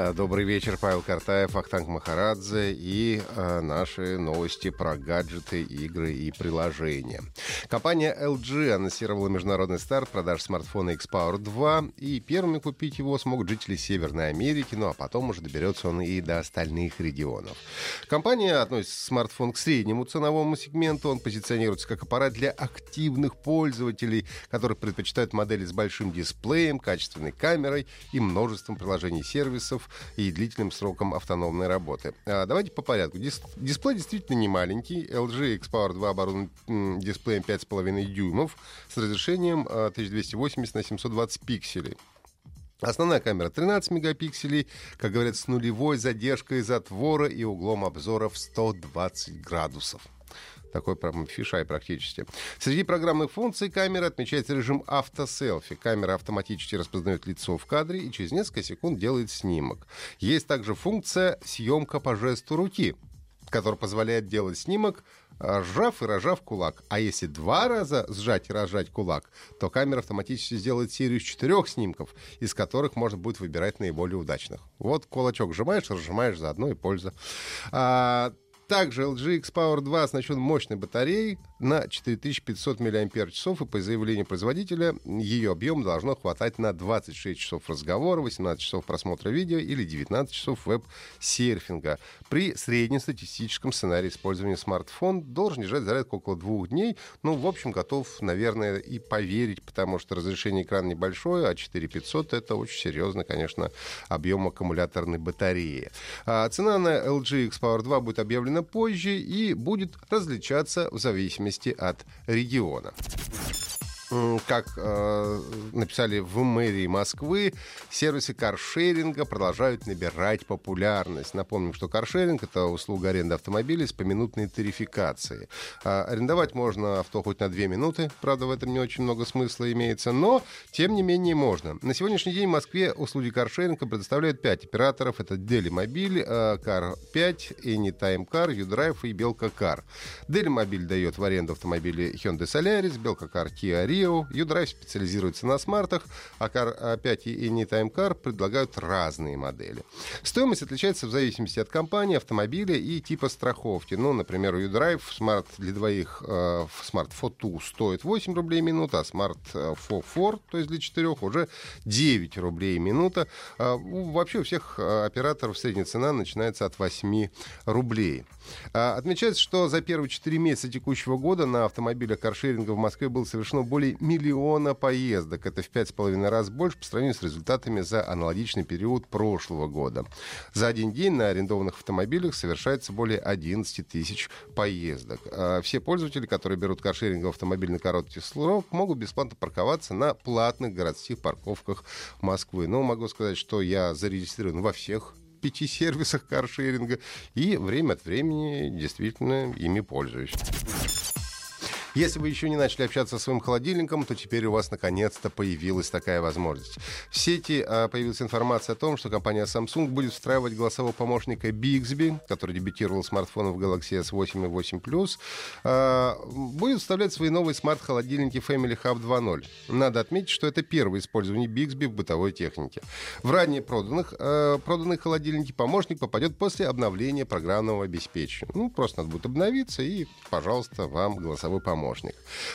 А, Добрый вечер, Павел Картаев, Ахтанг Махарадзе и э, наши новости про гаджеты, игры и приложения. Компания LG анонсировала международный старт продаж смартфона X-Power 2, и первыми купить его смогут жители Северной Америки, ну а потом уже доберется он и до остальных регионов. Компания относит смартфон к среднему ценовому сегменту, он позиционируется как аппарат для активных пользователей, которые предпочитают модели с большим дисплеем, качественной камерой и множеством приложений и сервисов, и длительным сроком автономной работы. А, давайте по порядку. Дис- дисплей действительно не маленький. LG X-Power 2 оборудован дисплеем 5,5 дюймов с разрешением а, 1280 на 720 пикселей. Основная камера 13 мегапикселей, как говорят, с нулевой задержкой затвора и углом обзора в 120 градусов. Такой прям фишай практически. Среди программных функций камеры отмечается режим автоселфи. Камера автоматически распознает лицо в кадре и через несколько секунд делает снимок. Есть также функция съемка по жесту руки, которая позволяет делать снимок, а, сжав и разжав кулак. А если два раза сжать и разжать кулак, то камера автоматически сделает серию из четырех снимков, из которых можно будет выбирать наиболее удачных. Вот кулачок сжимаешь, разжимаешь, заодно и польза. А, также LG X-Power 2 оснащен мощной батареей на 4500 мАч, и по заявлению производителя ее объем должно хватать на 26 часов разговора, 18 часов просмотра видео или 19 часов веб-серфинга. При среднестатистическом сценарии использования смартфон должен держать зарядку около двух дней. Ну, в общем, готов, наверное, и поверить, потому что разрешение экрана небольшое, а 4500 это очень серьезно, конечно, объем аккумуляторной батареи. А цена на LG X-Power 2 будет объявлена позже и будет различаться в зависимости от региона. Как э, написали в мэрии Москвы, сервисы каршеринга продолжают набирать популярность. Напомним, что каршеринг — это услуга аренды автомобилей с поминутной тарификацией. А арендовать можно авто хоть на 2 минуты, правда, в этом не очень много смысла имеется, но, тем не менее, можно. На сегодняшний день в Москве услуги каршеринга предоставляют 5 операторов. Это Делимобиль, Car 5, Anytime Car, Юдрайв и Белка Кар. Делимобиль дает в аренду автомобили Hyundai Solaris, Белка Car Kia Rio, YouDrive специализируется на смартах, а Car 5 и Anytime Car предлагают разные модели. Стоимость отличается в зависимости от компании, автомобиля и типа страховки. Ну, например, YouDrive Smart для двоих э, Smart Fortwo стоит 8 рублей минута, а Smart Forfour, то есть для четырех, уже 9 рублей минута. У- Вообще у всех э, операторов средняя цена начинается от 8 рублей. А, Отмечается, что за первые 4 месяца текущего года на автомобилях каршеринга в Москве было совершено более миллиона поездок. Это в 5,5 раз больше по сравнению с результатами за аналогичный период прошлого года. За один день на арендованных автомобилях совершается более 11 тысяч поездок. А Все пользователи, которые берут каршеринг в автомобиль на короткий срок, могут бесплатно парковаться на платных городских парковках Москвы. Но могу сказать, что я зарегистрирован во всех пяти сервисах каршеринга и время от времени действительно ими пользуюсь. Если вы еще не начали общаться со своим холодильником, то теперь у вас наконец-то появилась такая возможность. В сети а, появилась информация о том, что компания Samsung будет встраивать голосового помощника Bixby, который дебютировал в смартфонах Galaxy S8 и 8 Plus, а, будет вставлять свои новые смарт-холодильники Family Hub 2.0. Надо отметить, что это первое использование Bixby в бытовой технике. В ранее проданных, э, проданные холодильники помощник попадет после обновления программного обеспечения. Ну, просто надо будет обновиться, и, пожалуйста, вам голосовой помощник.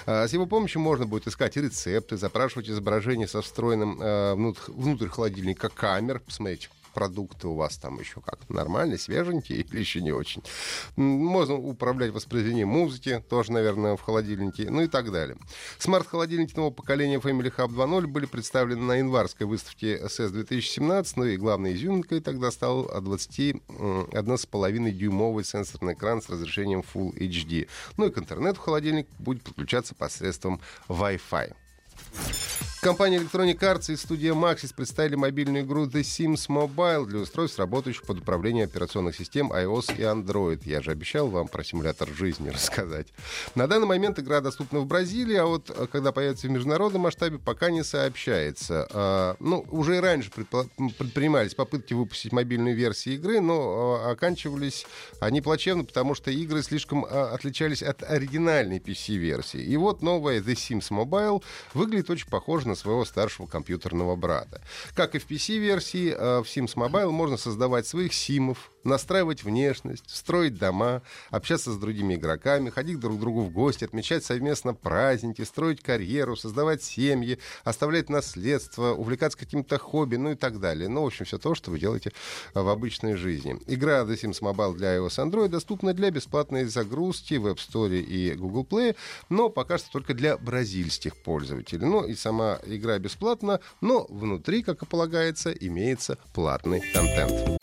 А, С его помощью можно будет искать рецепты, запрашивать изображения со встроенным э, внут- внутрь холодильника камер, посмотреть, продукты у вас там еще как нормальные, свеженькие или еще не очень. Можно управлять воспроизведением музыки, тоже, наверное, в холодильнике, ну и так далее. Смарт-холодильники нового поколения Family Hub 2.0 были представлены на январской выставке SS 2017, ну и главной изюминкой тогда стал 21,5 дюймовый сенсорный экран с разрешением Full HD. Ну и к интернету холодильник будет подключаться посредством Wi-Fi. Компания Electronic Arts и студия Maxis представили мобильную игру The Sims Mobile для устройств, работающих под управлением операционных систем iOS и Android. Я же обещал вам про симулятор жизни рассказать. На данный момент игра доступна в Бразилии, а вот э, когда появится в международном масштабе, пока не сообщается. А, ну, уже и раньше предпринимались попытки выпустить мобильную версию игры, но а, оканчивались они плачевно, потому что игры слишком а, отличались от оригинальной PC-версии. И вот новая The Sims Mobile выглядит очень похоже на на своего старшего компьютерного брата. Как и в PC-версии, э, в Sims Mobile можно создавать своих симов, настраивать внешность, строить дома, общаться с другими игроками, ходить друг к другу в гости, отмечать совместно праздники, строить карьеру, создавать семьи, оставлять наследство, увлекаться каким-то хобби, ну и так далее. Ну, в общем, все то, что вы делаете в обычной жизни. Игра The Sims Mobile для iOS Android доступна для бесплатной загрузки в App Store и Google Play, но пока что только для бразильских пользователей. Ну и сама игра бесплатна, но внутри, как и полагается, имеется платный контент.